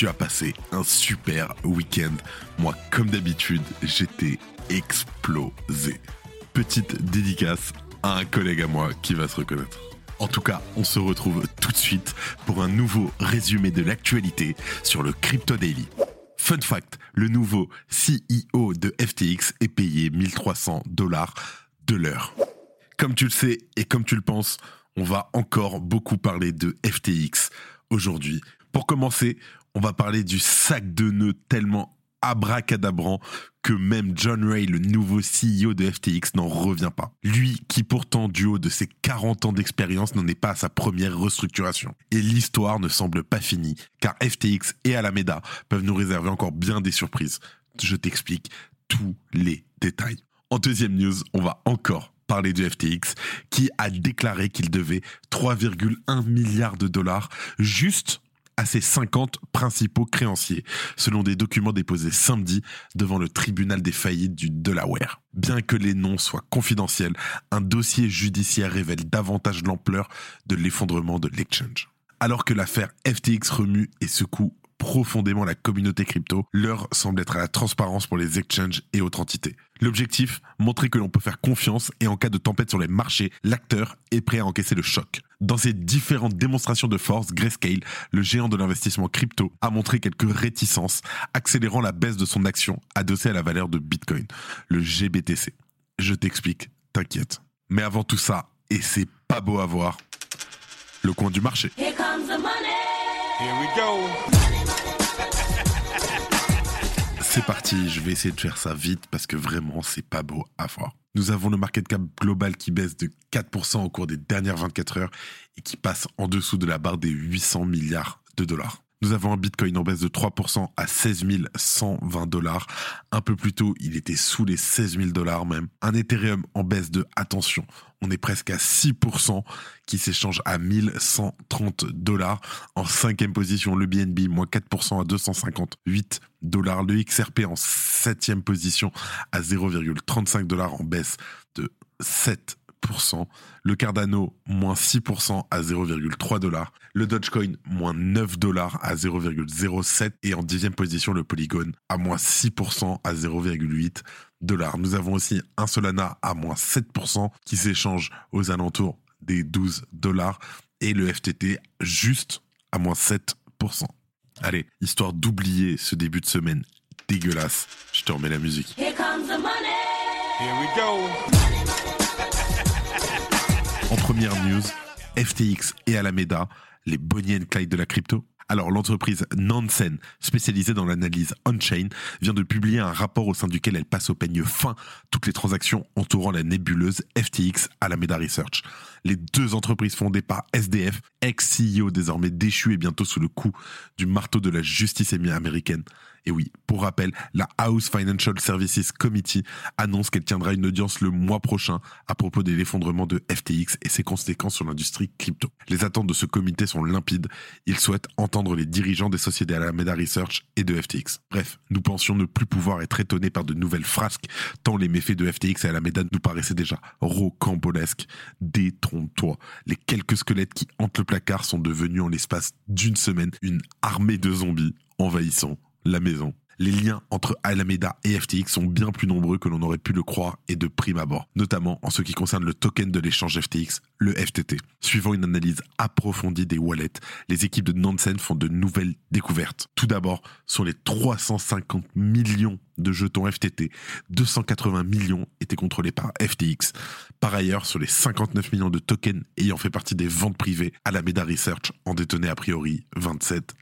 tu as passé un super week-end. Moi, comme d'habitude, j'étais explosé. Petite dédicace à un collègue à moi qui va se reconnaître. En tout cas, on se retrouve tout de suite pour un nouveau résumé de l'actualité sur le Crypto Daily. Fun fact, le nouveau CEO de FTX est payé 1300 dollars de l'heure. Comme tu le sais et comme tu le penses, on va encore beaucoup parler de FTX aujourd'hui. Pour commencer, on va parler du sac de nœuds tellement abracadabrant que même John Ray, le nouveau CEO de FTX, n'en revient pas. Lui qui pourtant, du haut de ses 40 ans d'expérience, n'en est pas à sa première restructuration. Et l'histoire ne semble pas finie, car FTX et Alameda peuvent nous réserver encore bien des surprises. Je t'explique tous les détails. En deuxième news, on va encore parler du FTX, qui a déclaré qu'il devait 3,1 milliards de dollars juste à ses 50 principaux créanciers, selon des documents déposés samedi devant le tribunal des faillites du Delaware. Bien que les noms soient confidentiels, un dossier judiciaire révèle davantage l'ampleur de l'effondrement de l'exchange. Alors que l'affaire FTX remue et secoue profondément la communauté crypto, l'heure semble être à la transparence pour les exchanges et autres entités. L'objectif, montrer que l'on peut faire confiance et en cas de tempête sur les marchés, l'acteur est prêt à encaisser le choc. Dans ces différentes démonstrations de force, Grayscale, le géant de l'investissement crypto, a montré quelques réticences, accélérant la baisse de son action adossée à la valeur de Bitcoin, le GBTC. Je t'explique, t'inquiète. Mais avant tout ça, et c'est pas beau à voir, le coin du marché. Here comes the money. Here we go. C'est parti, je vais essayer de faire ça vite parce que vraiment c'est pas beau à voir. Nous avons le market cap global qui baisse de 4% au cours des dernières 24 heures et qui passe en dessous de la barre des 800 milliards de dollars. Nous avons un Bitcoin en baisse de 3% à 16 120 dollars. Un peu plus tôt, il était sous les 16 000 dollars même. Un Ethereum en baisse de, attention, on est presque à 6% qui s'échange à 1130 dollars. En cinquième position, le BNB, moins 4% à 258 dollars. Le XRP en septième position à 0,35 dollars en baisse de 7 le Cardano, moins 6% à 0,3 dollars. Le Dogecoin, moins 9 dollars à 0,07. Et en dixième position, le Polygon, à moins 6% à 0,8 dollars. Nous avons aussi un Solana à moins 7% qui s'échange aux alentours des 12 dollars. Et le FTT, juste à moins 7%. Allez, histoire d'oublier ce début de semaine dégueulasse, je te remets la musique. Here comes the money. Here we go. En première news, FTX et Alameda, les Bonnie and Clyde de la crypto. Alors l'entreprise Nansen, spécialisée dans l'analyse on-chain, vient de publier un rapport au sein duquel elle passe au peigne fin toutes les transactions entourant la nébuleuse FTX Alameda Research. Les deux entreprises fondées par SDF, ex-CEO désormais déchu et bientôt sous le coup du marteau de la justice américaine. Et oui, pour rappel, la House Financial Services Committee annonce qu'elle tiendra une audience le mois prochain à propos de l'effondrement de FTX et ses conséquences sur l'industrie crypto. Les attentes de ce comité sont limpides. Il souhaite entendre les dirigeants des sociétés Alameda Research et de FTX. Bref, nous pensions ne plus pouvoir être étonnés par de nouvelles frasques, tant les méfaits de FTX et Alameda nous paraissaient déjà rocambolesques. Détrompe-toi. Les quelques squelettes qui hantent le placard sont devenus en l'espace d'une semaine une armée de zombies envahissant la maison. Les liens entre Alameda et FTX sont bien plus nombreux que l'on aurait pu le croire et de prime abord, notamment en ce qui concerne le token de l'échange FTX, le FTT. Suivant une analyse approfondie des wallets, les équipes de Nansen font de nouvelles découvertes. Tout d'abord, sur les 350 millions de jetons FTT, 280 millions étaient contrôlés par FTX. Par ailleurs, sur les 59 millions de tokens ayant fait partie des ventes privées, Alameda Research en détenait a priori 27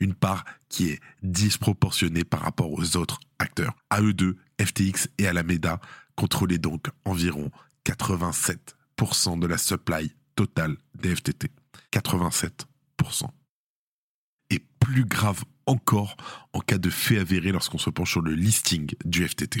Une part qui est disproportionnée par rapport aux autres acteurs. À eux deux, FTX et Alameda contrôlaient donc environ 87% de la supply totale des FTT. 87%. Et plus grave encore en cas de fait avéré lorsqu'on se penche sur le listing du FTT.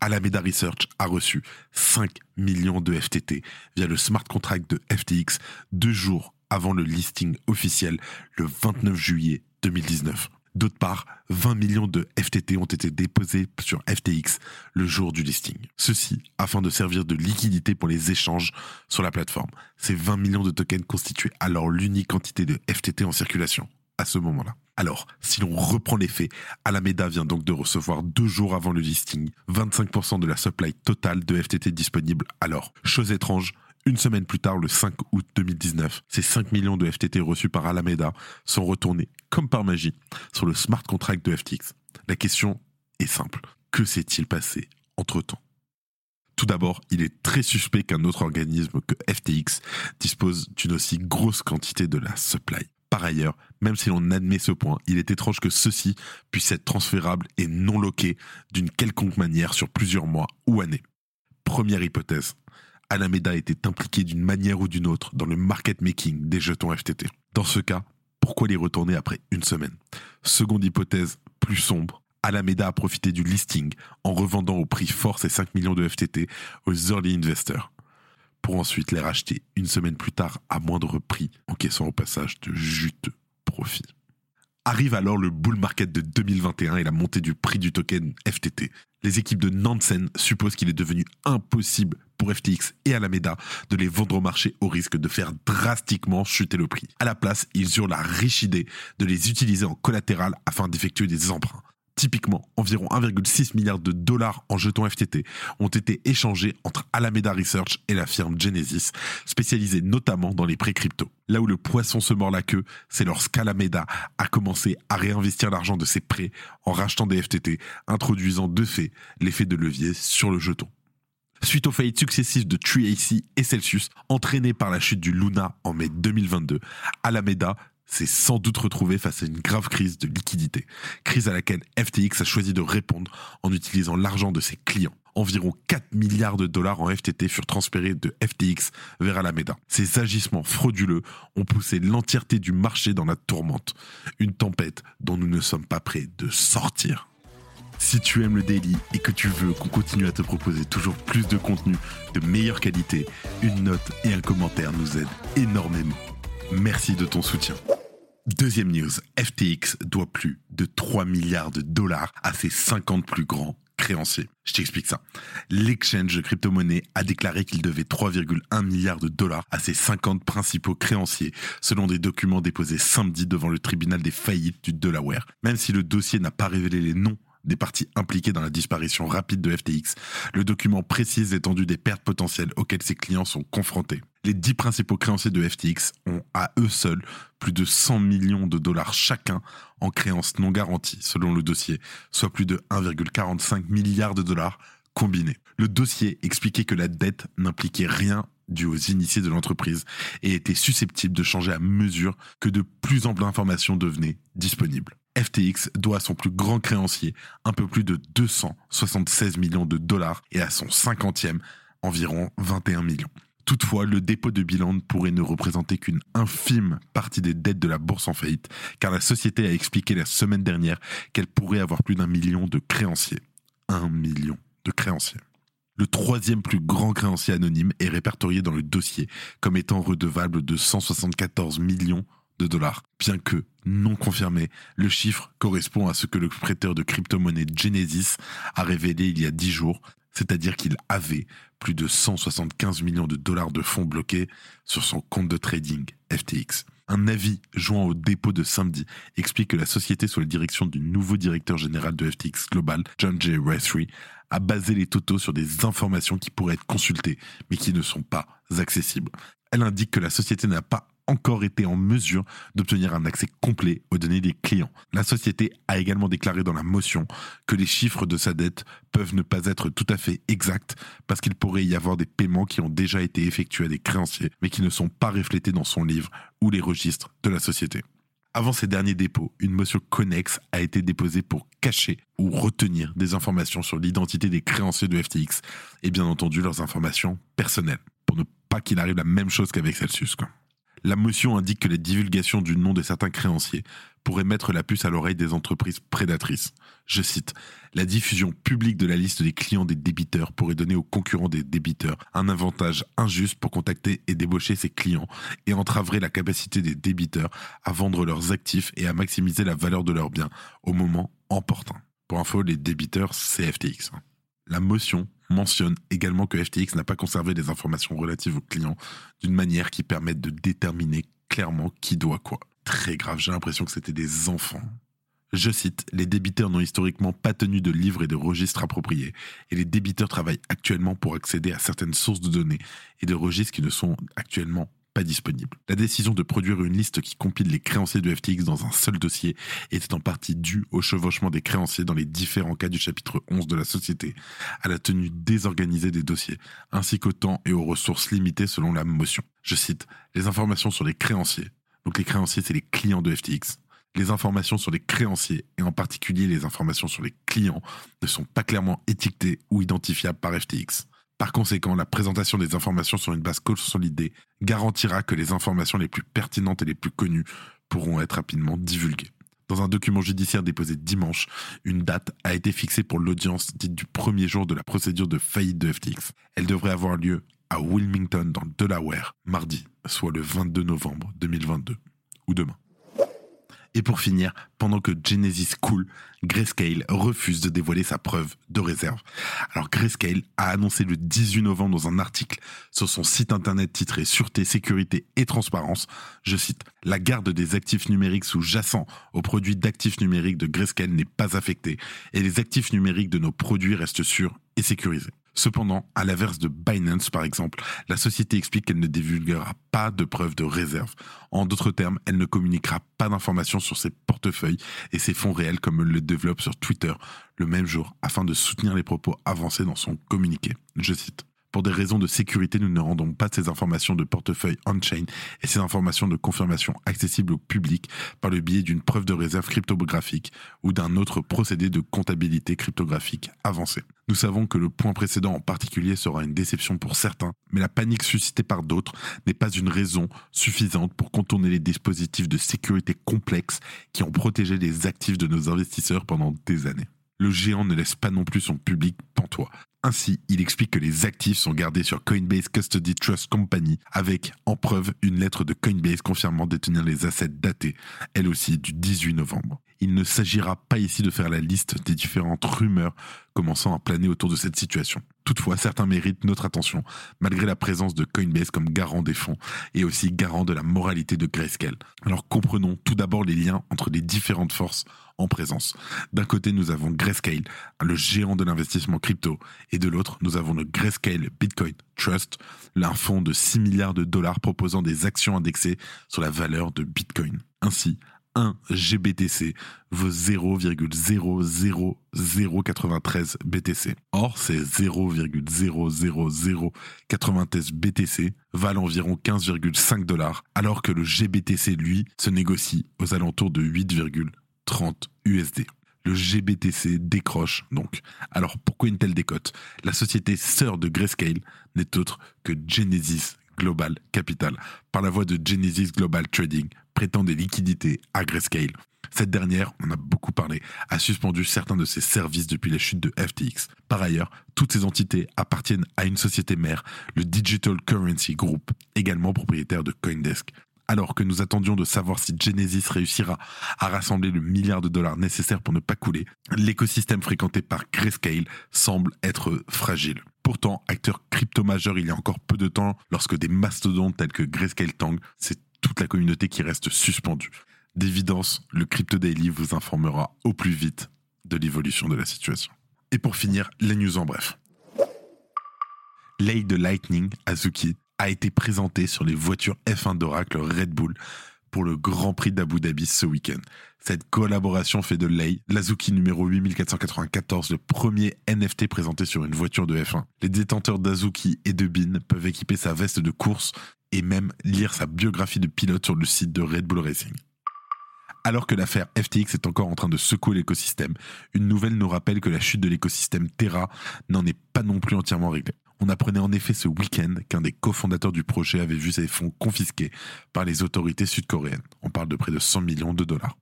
Alameda Research a reçu 5 millions de FTT via le smart contract de FTX deux jours avant le listing officiel le 29 juillet 2019. D'autre part, 20 millions de FTT ont été déposés sur FTX le jour du listing. Ceci afin de servir de liquidité pour les échanges sur la plateforme. Ces 20 millions de tokens constituaient alors l'unique quantité de FTT en circulation à ce moment-là. Alors, si l'on reprend les faits, Alameda vient donc de recevoir deux jours avant le listing 25% de la supply totale de FTT disponible alors. Chose étrange, une semaine plus tard, le 5 août 2019, ces 5 millions de FTT reçus par Alameda sont retournés, comme par magie, sur le smart contract de FTX. La question est simple. Que s'est-il passé entre-temps? Tout d'abord, il est très suspect qu'un autre organisme que FTX dispose d'une aussi grosse quantité de la supply. Par ailleurs, même si l'on admet ce point, il est étrange que ceci puisse être transférable et non loqué d'une quelconque manière sur plusieurs mois ou années. Première hypothèse, Alameda était impliqué d'une manière ou d'une autre dans le market making des jetons FTT. Dans ce cas, pourquoi les retourner après une semaine? Seconde hypothèse, plus sombre, Alameda a profité du listing en revendant au prix fort ses 5 millions de FTT aux early investors, pour ensuite les racheter une semaine plus tard à moindre prix, encaissant au passage de juteux profits. Arrive alors le bull market de 2021 et la montée du prix du token FTT. Les équipes de Nansen supposent qu'il est devenu impossible pour FTX et Alameda de les vendre au marché au risque de faire drastiquement chuter le prix. À la place, ils eurent la riche idée de les utiliser en collatéral afin d'effectuer des emprunts. Typiquement, environ 1,6 milliard de dollars en jetons FTT ont été échangés entre Alameda Research et la firme Genesis, spécialisée notamment dans les prêts crypto. Là où le poisson se mord la queue, c'est lorsqu'Alameda a commencé à réinvestir l'argent de ses prêts en rachetant des FTT, introduisant de fait l'effet de levier sur le jeton. Suite aux faillites successives de TreeAC et Celsius, entraînées par la chute du Luna en mai 2022, Alameda s'est sans doute retrouvé face à une grave crise de liquidité, crise à laquelle FTX a choisi de répondre en utilisant l'argent de ses clients. Environ 4 milliards de dollars en FTT furent transférés de FTX vers Alameda. Ces agissements frauduleux ont poussé l'entièreté du marché dans la tourmente, une tempête dont nous ne sommes pas prêts de sortir. Si tu aimes le daily et que tu veux qu'on continue à te proposer toujours plus de contenu de meilleure qualité, une note et un commentaire nous aident énormément. Merci de ton soutien. Deuxième news, FTX doit plus de 3 milliards de dollars à ses 50 plus grands créanciers. Je t'explique ça. L'exchange de crypto-monnaie a déclaré qu'il devait 3,1 milliards de dollars à ses 50 principaux créanciers, selon des documents déposés samedi devant le tribunal des faillites du Delaware. Même si le dossier n'a pas révélé les noms des parties impliquées dans la disparition rapide de FTX, le document précise l'étendue des pertes potentielles auxquelles ses clients sont confrontés. Les dix principaux créanciers de FTX ont à eux seuls plus de 100 millions de dollars chacun en créances non garanties, selon le dossier, soit plus de 1,45 milliard de dollars combinés. Le dossier expliquait que la dette n'impliquait rien dû aux initiés de l'entreprise et était susceptible de changer à mesure que de plus amples informations devenaient disponibles. FTX doit à son plus grand créancier un peu plus de 276 millions de dollars et à son cinquantième environ 21 millions. Toutefois, le dépôt de bilan pourrait ne représenter qu'une infime partie des dettes de la bourse en faillite, car la société a expliqué la semaine dernière qu'elle pourrait avoir plus d'un million de créanciers. Un million de créanciers. Le troisième plus grand créancier anonyme est répertorié dans le dossier comme étant redevable de 174 millions de dollars. Bien que non confirmé, le chiffre correspond à ce que le prêteur de crypto-monnaie Genesis a révélé il y a 10 jours, c'est-à-dire qu'il avait plus de 175 millions de dollars de fonds bloqués sur son compte de trading FTX. Un avis joint au dépôt de samedi explique que la société sous la direction du nouveau directeur général de FTX Global, John J. Rethry, a basé les totaux sur des informations qui pourraient être consultées mais qui ne sont pas accessibles. Elle indique que la société n'a pas encore été en mesure d'obtenir un accès complet aux données des clients. La société a également déclaré dans la motion que les chiffres de sa dette peuvent ne pas être tout à fait exacts parce qu'il pourrait y avoir des paiements qui ont déjà été effectués à des créanciers mais qui ne sont pas reflétés dans son livre ou les registres de la société. Avant ces derniers dépôts, une motion connexe a été déposée pour cacher ou retenir des informations sur l'identité des créanciers de FTX et bien entendu leurs informations personnelles, pour ne pas qu'il arrive la même chose qu'avec Celsius. Quoi. La motion indique que la divulgation du nom de certains créanciers pourrait mettre la puce à l'oreille des entreprises prédatrices. Je cite, La diffusion publique de la liste des clients des débiteurs pourrait donner aux concurrents des débiteurs un avantage injuste pour contacter et débaucher ses clients et entraverait la capacité des débiteurs à vendre leurs actifs et à maximiser la valeur de leurs biens au moment opportun. Pour info, les débiteurs, c'est FTX. La motion mentionne également que FTX n'a pas conservé des informations relatives aux clients d'une manière qui permette de déterminer clairement qui doit quoi. Très grave, j'ai l'impression que c'était des enfants. Je cite, les débiteurs n'ont historiquement pas tenu de livres et de registres appropriés, et les débiteurs travaillent actuellement pour accéder à certaines sources de données et de registres qui ne sont actuellement pas disponibles. La décision de produire une liste qui compile les créanciers de FTX dans un seul dossier était en partie due au chevauchement des créanciers dans les différents cas du chapitre 11 de la société, à la tenue désorganisée des dossiers, ainsi qu'au temps et aux ressources limitées selon la motion. Je cite, les informations sur les créanciers. Donc les créanciers, c'est les clients de FTX. Les informations sur les créanciers, et en particulier les informations sur les clients, ne sont pas clairement étiquetées ou identifiables par FTX. Par conséquent, la présentation des informations sur une base consolidée garantira que les informations les plus pertinentes et les plus connues pourront être rapidement divulguées. Dans un document judiciaire déposé dimanche, une date a été fixée pour l'audience dite du premier jour de la procédure de faillite de FTX. Elle devrait avoir lieu à Wilmington dans le Delaware, mardi, soit le 22 novembre 2022, ou demain. Et pour finir, pendant que Genesis coule, Grayscale refuse de dévoiler sa preuve de réserve. Alors Grayscale a annoncé le 18 novembre dans un article sur son site internet titré Sûreté, sécurité et transparence, je cite, La garde des actifs numériques sous-jacents aux produits d'actifs numériques de Grayscale n'est pas affectée et les actifs numériques de nos produits restent sûrs et sécurisés. Cependant, à l'inverse de Binance par exemple, la société explique qu'elle ne divulguera pas de preuves de réserve. En d'autres termes, elle ne communiquera pas d'informations sur ses portefeuilles et ses fonds réels comme elle le développe sur Twitter le même jour afin de soutenir les propos avancés dans son communiqué. Je cite. Pour des raisons de sécurité, nous ne rendons pas ces informations de portefeuille on-chain et ces informations de confirmation accessibles au public par le biais d'une preuve de réserve cryptographique ou d'un autre procédé de comptabilité cryptographique avancé. Nous savons que le point précédent en particulier sera une déception pour certains, mais la panique suscitée par d'autres n'est pas une raison suffisante pour contourner les dispositifs de sécurité complexes qui ont protégé les actifs de nos investisseurs pendant des années. Le géant ne laisse pas non plus son public pantois. Ainsi, il explique que les actifs sont gardés sur Coinbase Custody Trust Company avec en preuve une lettre de Coinbase confirmant détenir les assets datés, elle aussi du 18 novembre. Il ne s'agira pas ici de faire la liste des différentes rumeurs commençant à planer autour de cette situation. Toutefois, certains méritent notre attention, malgré la présence de Coinbase comme garant des fonds et aussi garant de la moralité de Grayscale. Alors comprenons tout d'abord les liens entre les différentes forces en présence. D'un côté, nous avons Grayscale, le géant de l'investissement crypto, et de l'autre, nous avons le Grayscale Bitcoin Trust, un fonds de 6 milliards de dollars proposant des actions indexées sur la valeur de Bitcoin. Ainsi, 1 GBTC vaut 0,00093 BTC. Or, ces 0,00093 BTC valent environ 15,5 dollars, alors que le GBTC, lui, se négocie aux alentours de 8,30 USD. Le GBTC décroche donc. Alors pourquoi une telle décote? La société sœur de Grayscale n'est autre que Genesis Global Capital, par la voie de Genesis Global Trading, prétend des liquidités à Grayscale. Cette dernière, on a beaucoup parlé, a suspendu certains de ses services depuis la chute de FTX. Par ailleurs, toutes ces entités appartiennent à une société mère, le Digital Currency Group, également propriétaire de Coindesk. Alors que nous attendions de savoir si Genesis réussira à rassembler le milliard de dollars nécessaire pour ne pas couler, l'écosystème fréquenté par Grayscale semble être fragile. Pourtant, acteur crypto majeur il y a encore peu de temps, lorsque des mastodontes tels que Grayscale Tang, c'est toute la communauté qui reste suspendue. D'évidence, le Crypto Daily vous informera au plus vite de l'évolution de la situation. Et pour finir, les news en bref. L'aile de Lightning, Azuki, a été présenté sur les voitures F1 d'Oracle Red Bull pour le Grand Prix d'Abu Dhabi ce week-end. Cette collaboration fait de Lei l'Azuki numéro 8494 le premier NFT présenté sur une voiture de F1. Les détenteurs d'Azuki et de Bin peuvent équiper sa veste de course et même lire sa biographie de pilote sur le site de Red Bull Racing. Alors que l'affaire FTX est encore en train de secouer l'écosystème, une nouvelle nous rappelle que la chute de l'écosystème Terra n'en est pas non plus entièrement réglée. On apprenait en effet ce week-end qu'un des cofondateurs du projet avait vu ses fonds confisqués par les autorités sud-coréennes. On parle de près de 100 millions de dollars.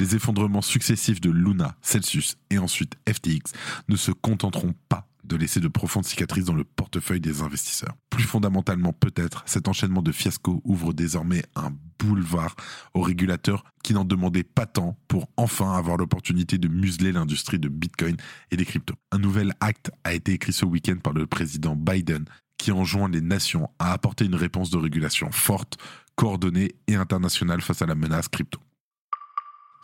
Les effondrements successifs de Luna, Celsius et ensuite FTX ne se contenteront pas de laisser de profondes cicatrices dans le portefeuille des investisseurs. Plus fondamentalement peut-être, cet enchaînement de fiascos ouvre désormais un boulevard aux régulateurs qui n'en demandaient pas tant pour enfin avoir l'opportunité de museler l'industrie de Bitcoin et des cryptos. Un nouvel acte a été écrit ce week-end par le président Biden qui enjoint les nations à apporter une réponse de régulation forte, coordonnée et internationale face à la menace crypto.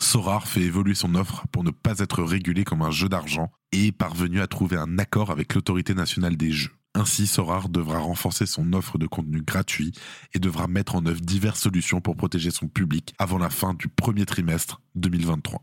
Sorar fait évoluer son offre pour ne pas être régulé comme un jeu d'argent et est parvenu à trouver un accord avec l'autorité nationale des jeux. Ainsi, Sorar devra renforcer son offre de contenu gratuit et devra mettre en œuvre diverses solutions pour protéger son public avant la fin du premier trimestre 2023.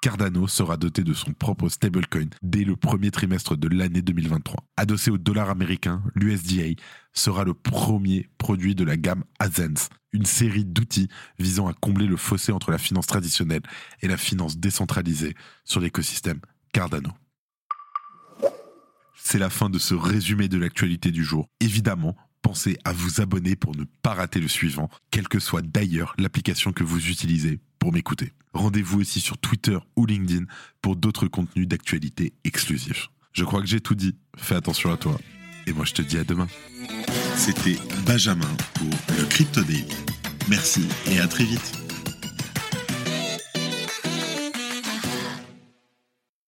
Cardano sera doté de son propre stablecoin dès le premier trimestre de l'année 2023. Adossé au dollar américain, l'USDA sera le premier produit de la gamme Azens, une série d'outils visant à combler le fossé entre la finance traditionnelle et la finance décentralisée sur l'écosystème Cardano. C'est la fin de ce résumé de l'actualité du jour. Évidemment, pensez à vous abonner pour ne pas rater le suivant, quelle que soit d'ailleurs l'application que vous utilisez pour m'écouter. Rendez-vous aussi sur Twitter ou LinkedIn pour d'autres contenus d'actualité exclusifs. Je crois que j'ai tout dit. Fais attention à toi. Et moi, je te dis à demain. C'était Benjamin pour le Crypto. Merci et à très vite.